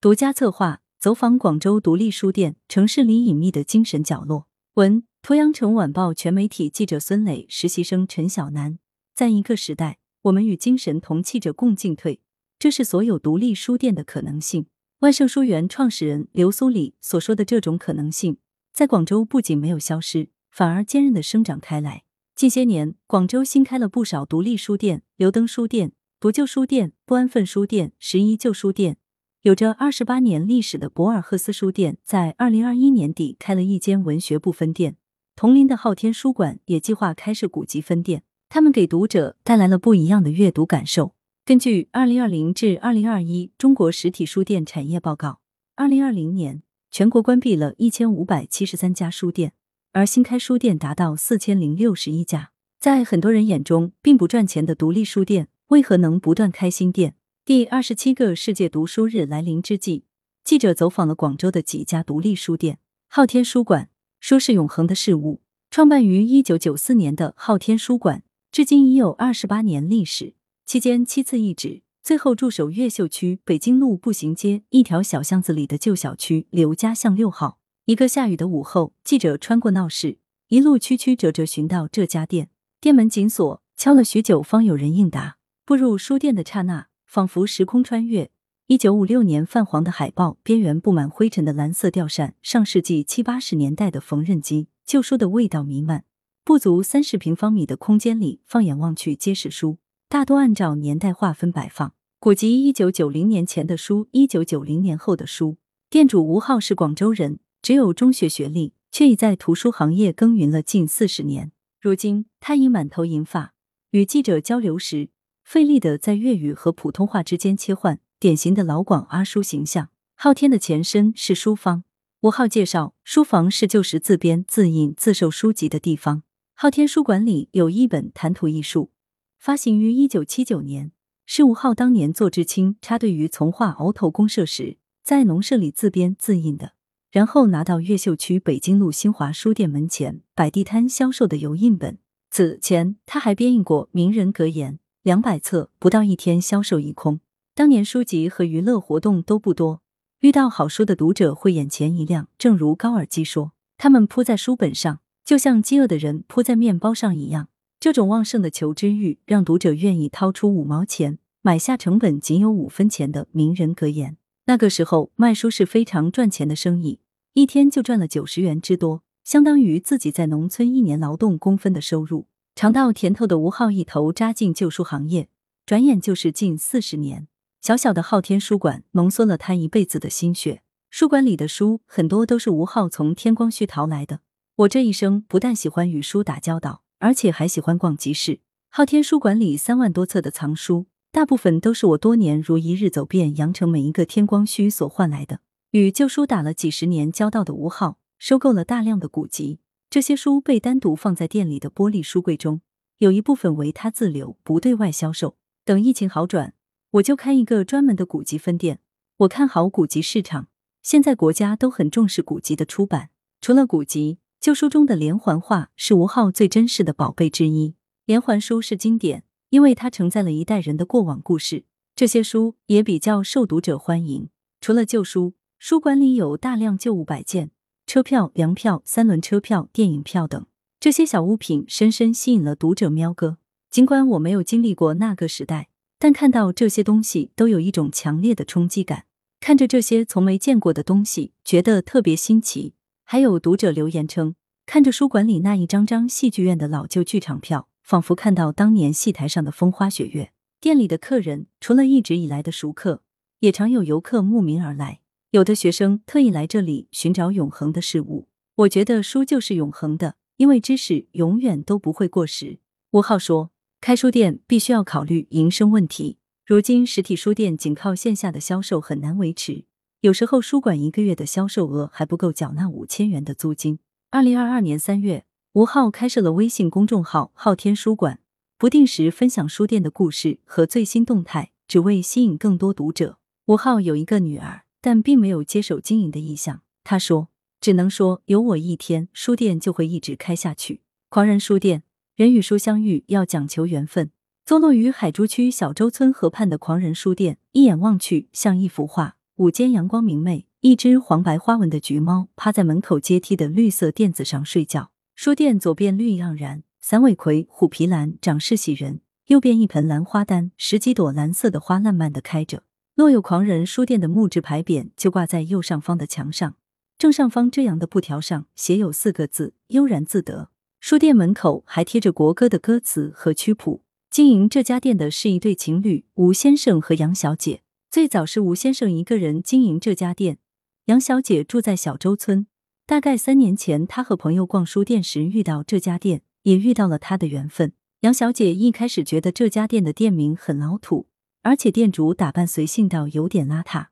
独家策划走访广州独立书店，城市里隐秘的精神角落。文：鄱阳城晚报全媒体记者孙磊，实习生陈晓楠。在一个时代，我们与精神同气者共进退，这是所有独立书店的可能性。万盛书园创始人刘苏里所说的这种可能性，在广州不仅没有消失，反而坚韧的生长开来。近些年，广州新开了不少独立书店，刘登书店、独旧书店、不安分书店、十一旧书店。有着二十八年历史的博尔赫斯书店，在二零二一年底开了一间文学部分店。同龄的昊天书馆也计划开设古籍分店，他们给读者带来了不一样的阅读感受。根据二零二零至二零二一中国实体书店产业报告，二零二零年全国关闭了一千五百七十三家书店，而新开书店达到四千零六十一家。在很多人眼中，并不赚钱的独立书店，为何能不断开新店？第二十七个世界读书日来临之际，记者走访了广州的几家独立书店。昊天书馆，书是永恒的事物。创办于一九九四年的昊天书馆，至今已有二十八年历史，期间七次易址，最后驻守越秀区北京路步行街一条小巷子里的旧小区刘家巷六号。一个下雨的午后，记者穿过闹市，一路曲曲折折寻到这家店，店门紧锁，敲了许久方有人应答。步入书店的刹那。仿佛时空穿越，一九五六年泛黄的海报，边缘布满灰尘的蓝色吊扇，上世纪七八十年代的缝纫机，旧书的味道弥漫。不足三十平方米的空间里，放眼望去皆是书，大多按照年代划分摆放。古籍一九九零年前的书，一九九零年后的书。店主吴浩是广州人，只有中学学历，却已在图书行业耕耘了近四十年。如今，他已满头银发，与记者交流时。费力的在粤语和普通话之间切换，典型的老广阿叔形象。昊天的前身是书坊。吴浩介绍，书房是旧时自编、自印、自售书籍的地方。昊天书馆里有一本《谈吐艺术》，发行于一九七九年，是吴浩当年做知青插队于从化鳌头公社时，在农舍里自编自印的，然后拿到越秀区北京路新华书店门前摆地摊销售的油印本。此前，他还编印过名人格言。两百册不到一天销售一空。当年书籍和娱乐活动都不多，遇到好书的读者会眼前一亮。正如高尔基说：“他们扑在书本上，就像饥饿的人扑在面包上一样。”这种旺盛的求知欲，让读者愿意掏出五毛钱买下成本仅有五分钱的名人格言。那个时候卖书是非常赚钱的生意，一天就赚了九十元之多，相当于自己在农村一年劳动工分的收入。尝到甜头的吴浩一头扎进旧书行业，转眼就是近四十年。小小的昊天书馆浓缩了他一辈子的心血。书馆里的书很多都是吴浩从天光墟淘来的。我这一生不但喜欢与书打交道，而且还喜欢逛集市。昊天书馆里三万多册的藏书，大部分都是我多年如一日走遍羊城每一个天光墟所换来的。与旧书打了几十年交道的吴浩，收购了大量的古籍。这些书被单独放在店里的玻璃书柜中，有一部分为他自留，不对外销售。等疫情好转，我就开一个专门的古籍分店。我看好古籍市场，现在国家都很重视古籍的出版。除了古籍，旧书中的连环画是吴浩最珍视的宝贝之一。连环书是经典，因为它承载了一代人的过往故事。这些书也比较受读者欢迎。除了旧书，书馆里有大量旧物摆件。车票、粮票、三轮车票、电影票等这些小物品，深深吸引了读者喵哥。尽管我没有经历过那个时代，但看到这些东西都有一种强烈的冲击感。看着这些从没见过的东西，觉得特别新奇。还有读者留言称，看着书馆里那一张张戏剧院的老旧剧场票，仿佛看到当年戏台上的风花雪月。店里的客人除了一直以来的熟客，也常有游客慕名而来。有的学生特意来这里寻找永恒的事物。我觉得书就是永恒的，因为知识永远都不会过时。吴浩说，开书店必须要考虑营生问题。如今实体书店仅靠线下的销售很难维持，有时候书馆一个月的销售额还不够缴纳五千元的租金。二零二二年三月，吴浩开设了微信公众号“昊天书馆”，不定时分享书店的故事和最新动态，只为吸引更多读者。吴浩有一个女儿。但并没有接手经营的意向。他说：“只能说有我一天，书店就会一直开下去。”狂人书店，人与书相遇要讲求缘分。坐落于海珠区小洲村河畔的狂人书店，一眼望去像一幅画，午间阳光明媚，一只黄白花纹的橘猫趴在门口阶梯的绿色垫子上睡觉。书店左边绿意盎然，散尾葵、虎皮兰长势喜人；右边一盆兰花丹，十几朵蓝色的花烂漫的开着。若有狂人书店的木质牌匾就挂在右上方的墙上，正上方这样的布条上写有四个字“悠然自得”。书店门口还贴着国歌的歌词和曲谱。经营这家店的是一对情侣，吴先生和杨小姐。最早是吴先生一个人经营这家店，杨小姐住在小洲村。大概三年前，他和朋友逛书店时遇到这家店，也遇到了他的缘分。杨小姐一开始觉得这家店的店名很老土。而且店主打扮随性到有点邋遢，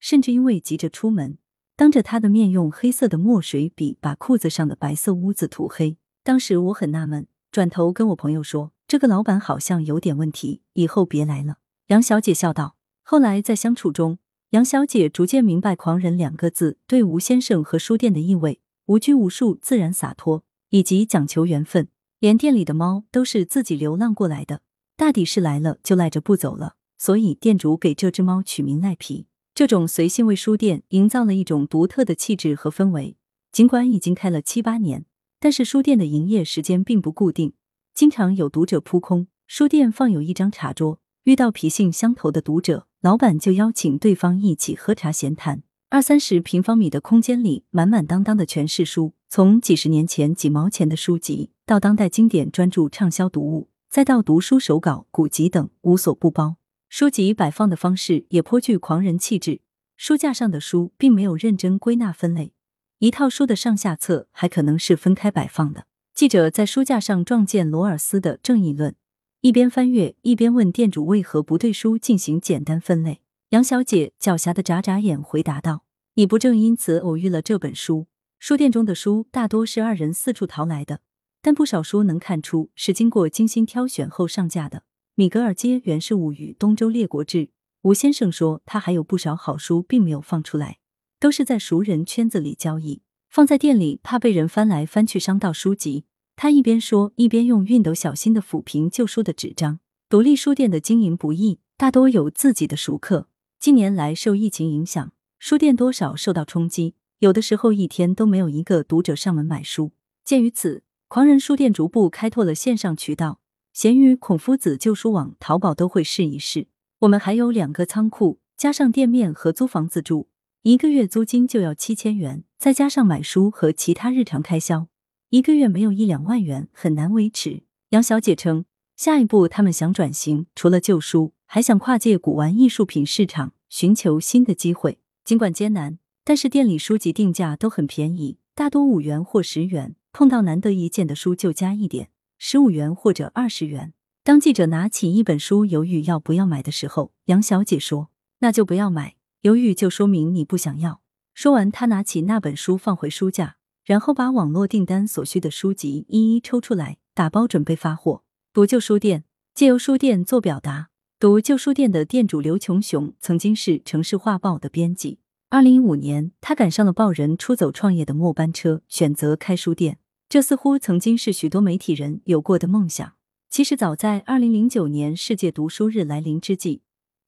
甚至因为急着出门，当着他的面用黑色的墨水笔把裤子上的白色污渍涂黑。当时我很纳闷，转头跟我朋友说：“这个老板好像有点问题，以后别来了。”杨小姐笑道。后来在相处中，杨小姐逐渐明白“狂人”两个字对吴先生和书店的意味：无拘无束、自然洒脱，以及讲求缘分。连店里的猫都是自己流浪过来的，大抵是来了就赖着不走了。所以店主给这只猫取名赖皮，这种随性为书店营造了一种独特的气质和氛围。尽管已经开了七八年，但是书店的营业时间并不固定，经常有读者扑空。书店放有一张茶桌，遇到脾性相投的读者，老板就邀请对方一起喝茶闲谈。二三十平方米的空间里，满满当当的全是书，从几十年前几毛钱的书籍，到当代经典专著畅销读物，再到读书手稿、古籍等，无所不包。书籍摆放的方式也颇具狂人气质，书架上的书并没有认真归纳分类，一套书的上下册还可能是分开摆放的。记者在书架上撞见罗尔斯的《正义论》，一边翻阅一边问店主为何不对书进行简单分类。杨小姐狡黠的眨眨眼回答道：“你不正因此偶遇了这本书？书店中的书大多是二人四处淘来的，但不少书能看出是经过精心挑选后上架的。”米格尔街原是物语，东周列国志。吴先生说，他还有不少好书，并没有放出来，都是在熟人圈子里交易，放在店里，怕被人翻来翻去伤到书籍。他一边说，一边用熨斗小心的抚平旧书的纸张。独立书店的经营不易，大多有自己的熟客。近年来受疫情影响，书店多少受到冲击，有的时候一天都没有一个读者上门买书。鉴于此，狂人书店逐步开拓了线上渠道。闲鱼、孔夫子旧书网、淘宝都会试一试。我们还有两个仓库，加上店面和租房子住，一个月租金就要七千元，再加上买书和其他日常开销，一个月没有一两万元很难维持。杨小姐称，下一步他们想转型，除了旧书，还想跨界古玩艺术品市场，寻求新的机会。尽管艰难，但是店里书籍定价都很便宜，大多五元或十元，碰到难得一见的书就加一点。十五元或者二十元。当记者拿起一本书，犹豫要不要买的时候，杨小姐说：“那就不要买，犹豫就说明你不想要。”说完，她拿起那本书放回书架，然后把网络订单所需的书籍一一抽出来，打包准备发货。读旧书店，借由书店做表达。读旧书店的店主刘琼雄曾经是《城市画报》的编辑。二零一五年，他赶上了报人出走创业的末班车，选择开书店。这似乎曾经是许多媒体人有过的梦想。其实，早在二零零九年世界读书日来临之际，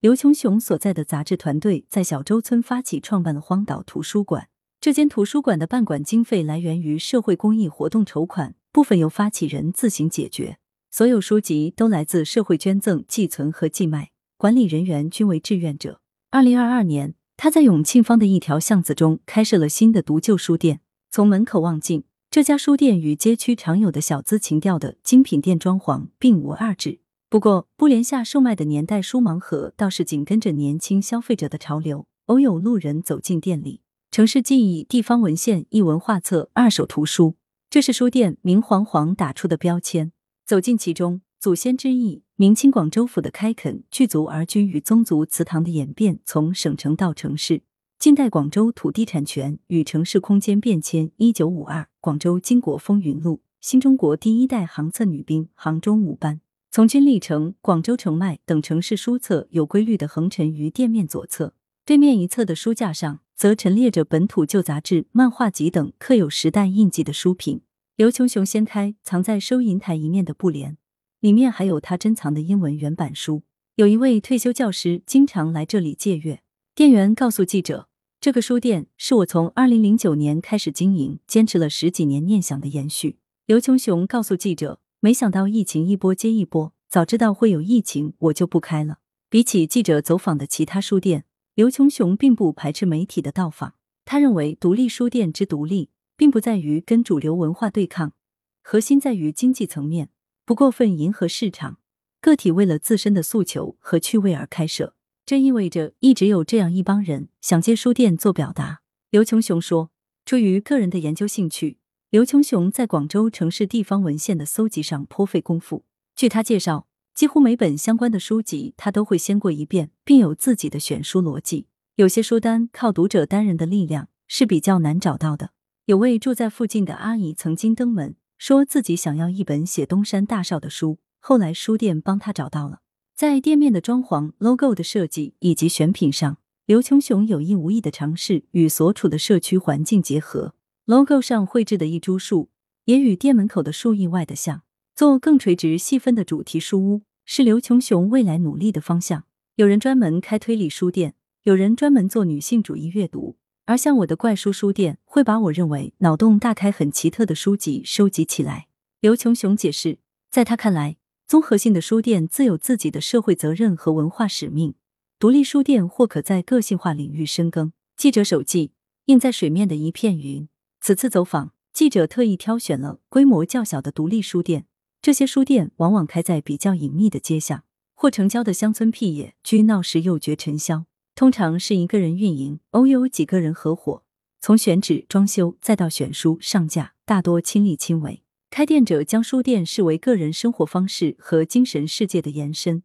刘琼雄所在的杂志团队在小洲村发起创办了荒岛图书馆。这间图书馆的办馆经费来源于社会公益活动筹款，部分由发起人自行解决。所有书籍都来自社会捐赠、寄存和寄卖，管理人员均为志愿者。二零二二年，他在永庆坊的一条巷子中开设了新的读旧书店，从门口望进。这家书店与街区常有的小资情调的精品店装潢并无二致。不过，布帘下售卖的年代书盲盒倒是紧跟着年轻消费者的潮流。偶有路人走进店里，城市记忆、地方文献、译文画册、二手图书，这是书店明晃晃打出的标签。走进其中，祖先之意，明清广州府的开垦，聚族而居与宗族祠堂的演变，从省城到城市。近代广州土地产权与城市空间变迁，一九五二广州巾帼风云录，新中国第一代航测女兵，杭中五班，从军历程，广州城脉等城市书册有规律的横陈于店面左侧，对面一侧的书架上则陈列着本土旧杂志、漫画集等刻有时代印记的书品。刘琼雄掀开藏在收银台一面的布帘，里面还有他珍藏的英文原版书。有一位退休教师经常来这里借阅。店员告诉记者，这个书店是我从二零零九年开始经营，坚持了十几年念想的延续。刘琼雄告诉记者，没想到疫情一波接一波，早知道会有疫情，我就不开了。比起记者走访的其他书店，刘琼雄并不排斥媒体的到访。他认为，独立书店之独立，并不在于跟主流文化对抗，核心在于经济层面，不过分迎合市场。个体为了自身的诉求和趣味而开设，这意味着一直有这样一帮人想借书店做表达。刘琼雄说，出于个人的研究兴趣，刘琼雄在广州城市地方文献的搜集上颇费功夫。据他介绍。几乎每本相关的书籍，他都会先过一遍，并有自己的选书逻辑。有些书单靠读者单人的力量是比较难找到的。有位住在附近的阿姨曾经登门，说自己想要一本写东山大少的书，后来书店帮他找到了。在店面的装潢、logo 的设计以及选品上，刘琼雄有意无意的尝试与所处的社区环境结合。logo 上绘制的一株树，也与店门口的树意外的像，做更垂直细分的主题书屋。是刘琼雄未来努力的方向。有人专门开推理书店，有人专门做女性主义阅读，而像我的怪书书店，会把我认为脑洞大开、很奇特的书籍收集起来。刘琼雄解释，在他看来，综合性的书店自有自己的社会责任和文化使命，独立书店或可在个性化领域深耕。记者手记：映在水面的一片云。此次走访，记者特意挑选了规模较小的独立书店。这些书店往往开在比较隐秘的街巷或城郊的乡村僻野，居闹市又觉尘嚣。通常是一个人运营，偶有几个人合伙。从选址、装修再到选书上架，大多亲力亲为。开店者将书店视为个人生活方式和精神世界的延伸，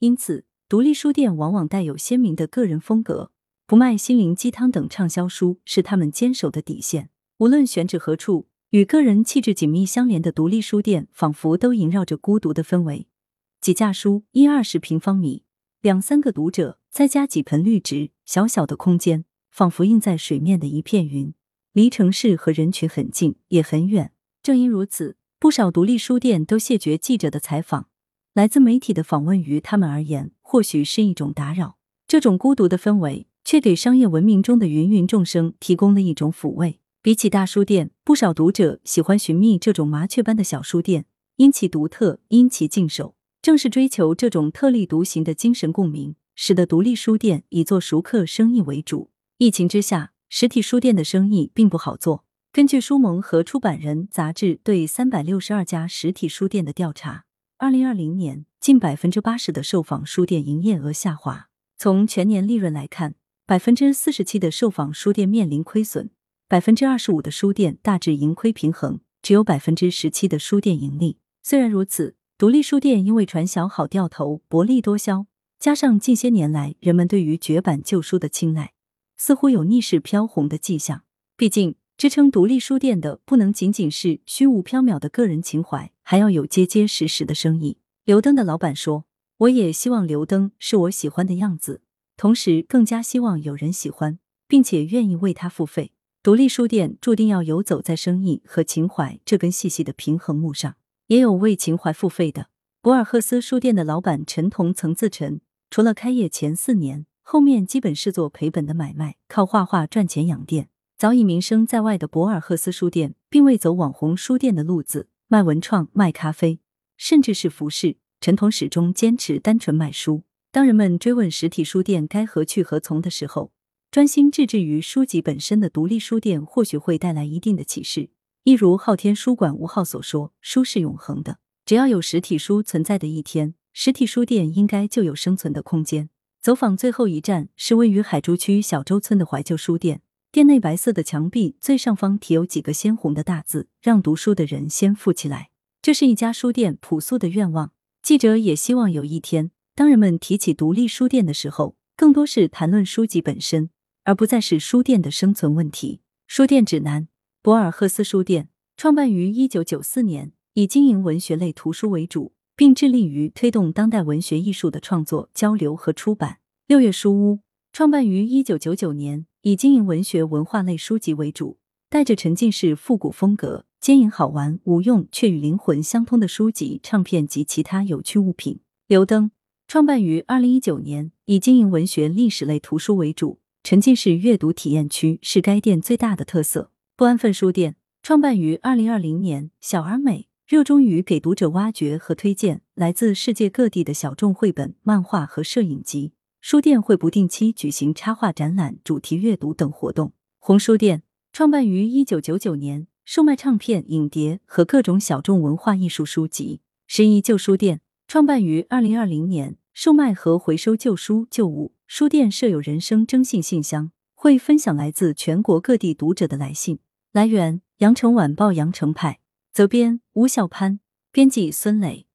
因此独立书店往往带有鲜明的个人风格。不卖心灵鸡汤等畅销书是他们坚守的底线。无论选址何处。与个人气质紧密相连的独立书店，仿佛都萦绕着孤独的氛围。几架书，一二十平方米，两三个读者，再加几盆绿植，小小的空间，仿佛映在水面的一片云，离城市和人群很近，也很远。正因如此，不少独立书店都谢绝记者的采访，来自媒体的访问于他们而言，或许是一种打扰。这种孤独的氛围，却给商业文明中的芸芸众生提供了一种抚慰。比起大书店，不少读者喜欢寻觅这种麻雀般的小书店，因其独特，因其静守。正是追求这种特立独行的精神共鸣，使得独立书店以做熟客生意为主。疫情之下，实体书店的生意并不好做。根据书盟和出版人杂志对三百六十二家实体书店的调查，二零二零年近百分之八十的受访书店营业额下滑。从全年利润来看，百分之四十七的受访书店面临亏损。百分之二十五的书店大致盈亏平衡，只有百分之十七的书店盈利。虽然如此，独立书店因为传销好掉头，薄利多销，加上近些年来人们对于绝版旧书的青睐，似乎有逆势飘红的迹象。毕竟，支撑独立书店的不能仅仅是虚无缥缈的个人情怀，还要有结结实实的生意。刘登的老板说：“我也希望刘登是我喜欢的样子，同时更加希望有人喜欢，并且愿意为他付费。”独立书店注定要游走在生意和情怀这根细细的平衡木上，也有为情怀付费的。博尔赫斯书店的老板陈彤曾自陈，除了开业前四年，后面基本是做赔本的买卖，靠画画赚钱养店。早已名声在外的博尔赫斯书店，并未走网红书店的路子，卖文创、卖咖啡，甚至是服饰。陈彤始终坚持单纯卖书。当人们追问实体书店该何去何从的时候，专心致志于书籍本身的独立书店，或许会带来一定的启示。一如昊天书馆吴昊所说：“书是永恒的，只要有实体书存在的一天，实体书店应该就有生存的空间。”走访最后一站是位于海珠区小洲村的怀旧书店，店内白色的墙壁最上方题有几个鲜红的大字：“让读书的人先富起来。”这是一家书店朴素的愿望。记者也希望有一天，当人们提起独立书店的时候，更多是谈论书籍本身。而不再是书店的生存问题。书店指南：博尔赫斯书店创办于一九九四年，以经营文学类图书为主，并致力于推动当代文学艺术的创作、交流和出版。六月书屋创办于一九九九年，以经营文学文化类书籍为主，带着沉浸式复古风格，兼营好玩无用却与灵魂相通的书籍、唱片及其他有趣物品。刘登创办于二零一九年，以经营文学、历史类图书为主，沉浸式阅读体验区是该店最大的特色。不安分书店创办于二零二零年，小而美，热衷于给读者挖掘和推荐来自世界各地的小众绘本、漫画和摄影集。书店会不定期举行插画展览、主题阅读等活动。红书店创办于一九九九年，售卖唱片、影碟和各种小众文化艺术书籍。十一旧书店创办于二零二零年。售卖和回收旧书旧物，书店设有人生征信信箱，会分享来自全国各地读者的来信。来源：羊城晚报羊城派，责编：吴小潘，编辑：孙磊。